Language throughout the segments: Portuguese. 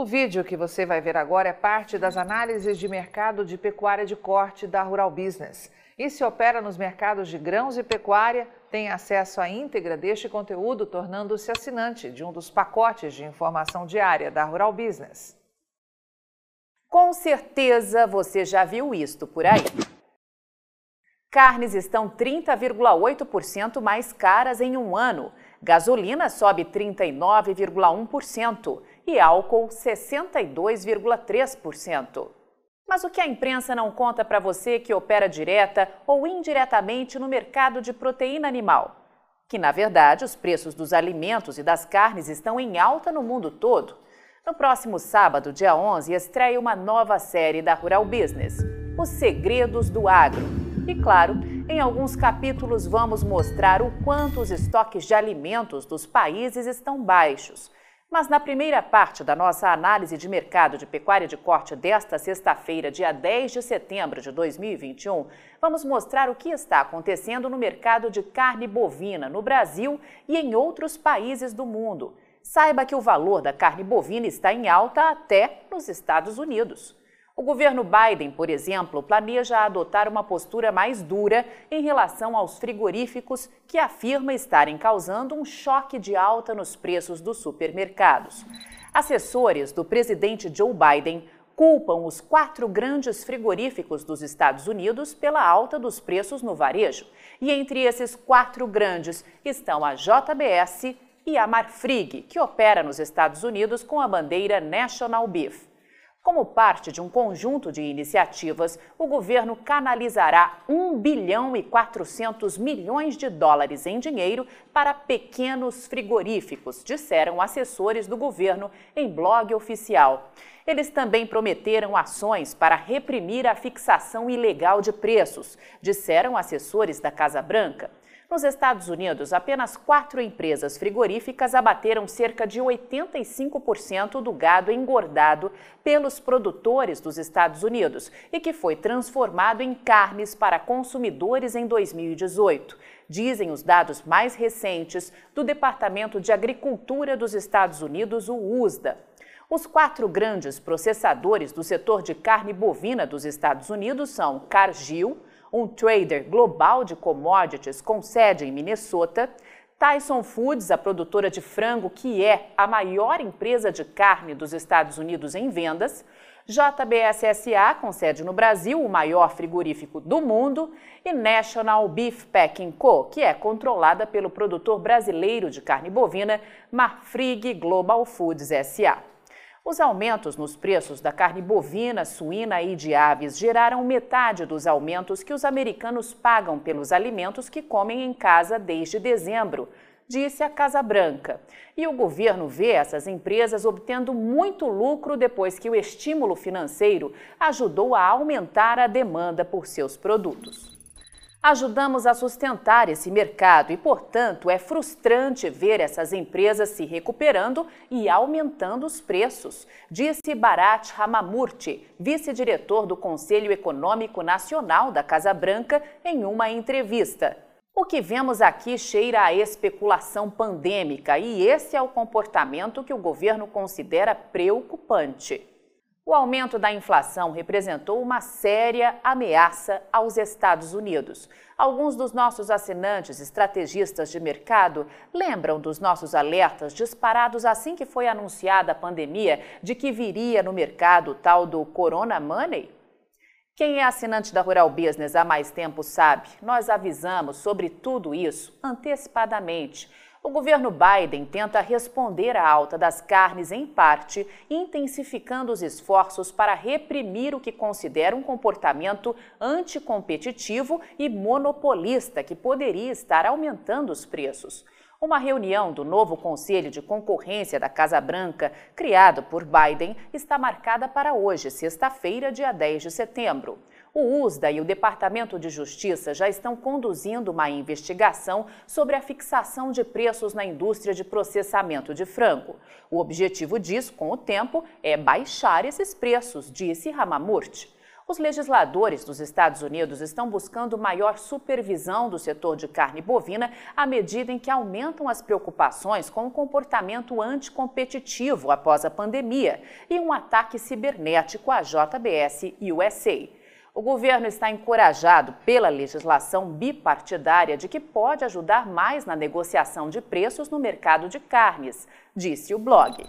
O vídeo que você vai ver agora é parte das análises de mercado de pecuária de corte da Rural Business. E se opera nos mercados de grãos e pecuária, tem acesso à íntegra deste conteúdo, tornando-se assinante de um dos pacotes de informação diária da Rural Business. Com certeza você já viu isto por aí. Carnes estão 30,8% mais caras em um ano. Gasolina sobe 39,1% e álcool 62,3%. Mas o que a imprensa não conta para você que opera direta ou indiretamente no mercado de proteína animal? Que, na verdade, os preços dos alimentos e das carnes estão em alta no mundo todo. No próximo sábado, dia 11, estreia uma nova série da Rural Business, Os Segredos do Agro. E claro, em alguns capítulos vamos mostrar o quanto os estoques de alimentos dos países estão baixos mas na primeira parte da nossa análise de mercado de pecuária de corte desta sexta-feira, dia 10 de setembro de 2021, vamos mostrar o que está acontecendo no mercado de carne bovina no Brasil e em outros países do mundo. Saiba que o valor da carne bovina está em alta até nos Estados Unidos. O governo Biden, por exemplo, planeja adotar uma postura mais dura em relação aos frigoríficos que afirma estarem causando um choque de alta nos preços dos supermercados. Assessores do presidente Joe Biden culpam os quatro grandes frigoríficos dos Estados Unidos pela alta dos preços no varejo. E entre esses quatro grandes estão a JBS e a Marfrig, que opera nos Estados Unidos com a bandeira National Beef. Como parte de um conjunto de iniciativas, o governo canalizará 1 bilhão e 400 milhões de dólares em dinheiro para pequenos frigoríficos, disseram assessores do governo em blog oficial. Eles também prometeram ações para reprimir a fixação ilegal de preços, disseram assessores da Casa Branca. Nos Estados Unidos, apenas quatro empresas frigoríficas abateram cerca de 85% do gado engordado pelos produtores dos Estados Unidos e que foi transformado em carnes para consumidores em 2018. Dizem os dados mais recentes do Departamento de Agricultura dos Estados Unidos, o USDA. Os quatro grandes processadores do setor de carne bovina dos Estados Unidos são Cargill, um trader global de commodities com sede em Minnesota, Tyson Foods, a produtora de frango que é a maior empresa de carne dos Estados Unidos em vendas, JBSSA, com sede no Brasil, o maior frigorífico do mundo, e National Beef Packing Co., que é controlada pelo produtor brasileiro de carne bovina, Marfrig Global Foods SA. Os aumentos nos preços da carne bovina, suína e de aves geraram metade dos aumentos que os americanos pagam pelos alimentos que comem em casa desde dezembro, disse a Casa Branca. E o governo vê essas empresas obtendo muito lucro depois que o estímulo financeiro ajudou a aumentar a demanda por seus produtos. Ajudamos a sustentar esse mercado e, portanto, é frustrante ver essas empresas se recuperando e aumentando os preços, disse Bharat Ramamurti, vice-diretor do Conselho Econômico Nacional da Casa Branca, em uma entrevista. O que vemos aqui cheira a especulação pandêmica e esse é o comportamento que o governo considera preocupante. O aumento da inflação representou uma séria ameaça aos Estados Unidos. Alguns dos nossos assinantes estrategistas de mercado lembram dos nossos alertas disparados assim que foi anunciada a pandemia de que viria no mercado o tal do Corona Money? Quem é assinante da Rural Business há mais tempo sabe, nós avisamos sobre tudo isso antecipadamente o governo Biden tenta responder à alta das carnes em parte, intensificando os esforços para reprimir o que considera um comportamento anticompetitivo e monopolista que poderia estar aumentando os preços. Uma reunião do novo Conselho de Concorrência da Casa Branca, criado por Biden, está marcada para hoje, sexta-feira, dia 10 de setembro. O USDA e o Departamento de Justiça já estão conduzindo uma investigação sobre a fixação de preços na indústria de processamento de frango. O objetivo disso, com o tempo, é baixar esses preços, disse Ramamurti. Os legisladores dos Estados Unidos estão buscando maior supervisão do setor de carne bovina à medida em que aumentam as preocupações com o comportamento anticompetitivo após a pandemia e um ataque cibernético à JBS USA. O governo está encorajado pela legislação bipartidária de que pode ajudar mais na negociação de preços no mercado de carnes, disse o blog.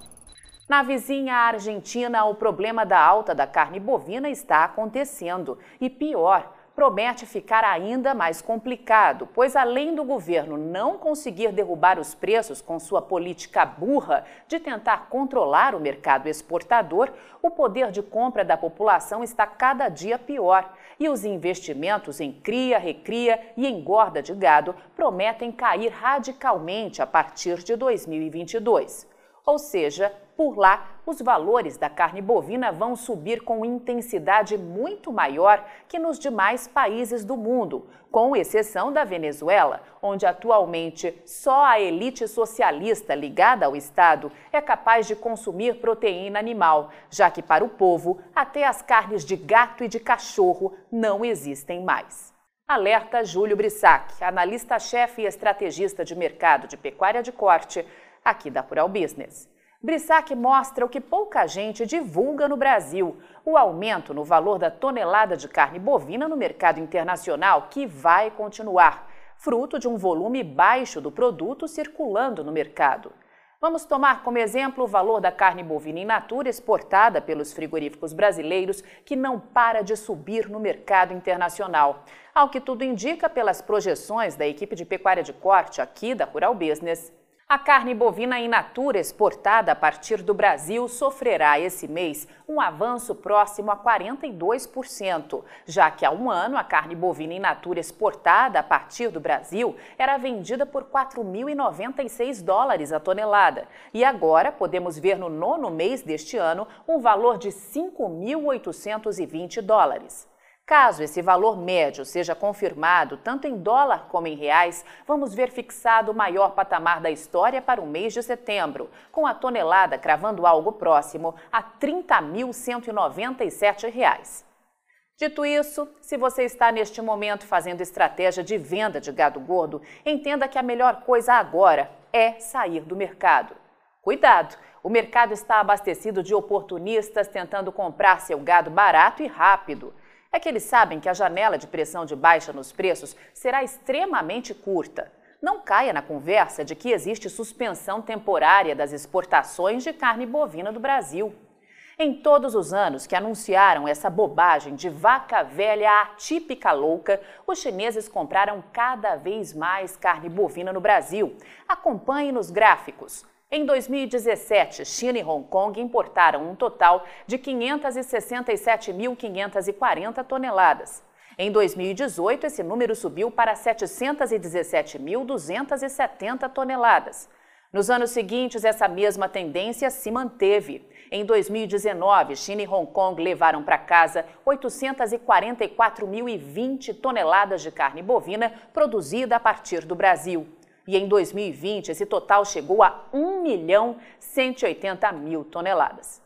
Na vizinha Argentina, o problema da alta da carne bovina está acontecendo. E pior, promete ficar ainda mais complicado, pois além do governo não conseguir derrubar os preços com sua política burra de tentar controlar o mercado exportador, o poder de compra da população está cada dia pior e os investimentos em cria, recria e engorda de gado prometem cair radicalmente a partir de 2022. Ou seja, por lá, os valores da carne bovina vão subir com intensidade muito maior que nos demais países do mundo, com exceção da Venezuela, onde atualmente só a elite socialista ligada ao Estado é capaz de consumir proteína animal, já que para o povo, até as carnes de gato e de cachorro não existem mais. Alerta Júlio Brissac, analista-chefe e estrategista de mercado de pecuária de corte, aqui da Rural Business. Brissac mostra o que pouca gente divulga no Brasil: o aumento no valor da tonelada de carne bovina no mercado internacional, que vai continuar, fruto de um volume baixo do produto circulando no mercado. Vamos tomar como exemplo o valor da carne bovina in natura exportada pelos frigoríficos brasileiros, que não para de subir no mercado internacional. Ao que tudo indica pelas projeções da equipe de pecuária de corte aqui da Rural Business, a carne bovina in natura exportada a partir do Brasil sofrerá esse mês um avanço próximo a 42%, já que há um ano a carne bovina in natura exportada a partir do Brasil era vendida por 4.096 dólares a tonelada. E agora podemos ver no nono mês deste ano um valor de 5.820 dólares. Caso esse valor médio seja confirmado, tanto em dólar como em reais, vamos ver fixado o maior patamar da história para o mês de setembro, com a tonelada cravando algo próximo a R$ 30.197. Dito isso, se você está neste momento fazendo estratégia de venda de gado gordo, entenda que a melhor coisa agora é sair do mercado. Cuidado! O mercado está abastecido de oportunistas tentando comprar seu gado barato e rápido é que eles sabem que a janela de pressão de baixa nos preços será extremamente curta. Não caia na conversa de que existe suspensão temporária das exportações de carne bovina do Brasil. Em todos os anos que anunciaram essa bobagem de vaca velha atípica louca, os chineses compraram cada vez mais carne bovina no Brasil. Acompanhe nos gráficos. Em 2017, China e Hong Kong importaram um total de 567.540 toneladas. Em 2018, esse número subiu para 717.270 toneladas. Nos anos seguintes, essa mesma tendência se manteve. Em 2019, China e Hong Kong levaram para casa 844.020 toneladas de carne bovina produzida a partir do Brasil. E em 2020, esse total chegou a 1 milhão 180 mil toneladas.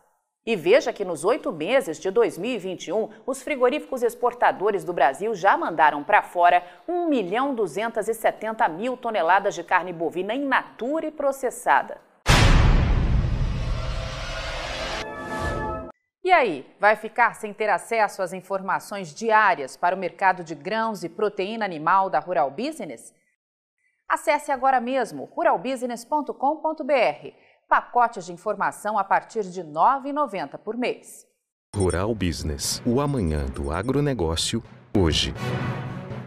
E veja que nos oito meses de 2021, os frigoríficos exportadores do Brasil já mandaram para fora 1 milhão 270 mil toneladas de carne bovina in natura e processada. E aí, vai ficar sem ter acesso às informações diárias para o mercado de grãos e proteína animal da Rural Business? Acesse agora mesmo ruralbusiness.com.br. Pacotes de informação a partir de R$ 9,90 por mês. Rural Business, o amanhã do agronegócio, hoje.